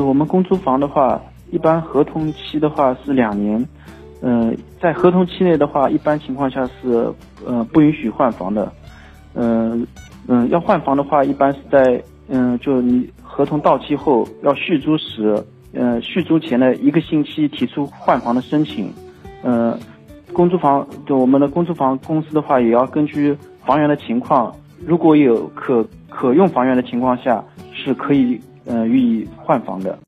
我们公租房的话，一般合同期的话是两年，嗯，在合同期内的话，一般情况下是呃不允许换房的，嗯嗯，要换房的话，一般是在嗯就你合同到期后要续租时，嗯续租前的一个星期提出换房的申请，嗯，公租房就我们的公租房公司的话，也要根据房源的情况，如果有可可用房源的情况下，是可以。呃，予以换房的。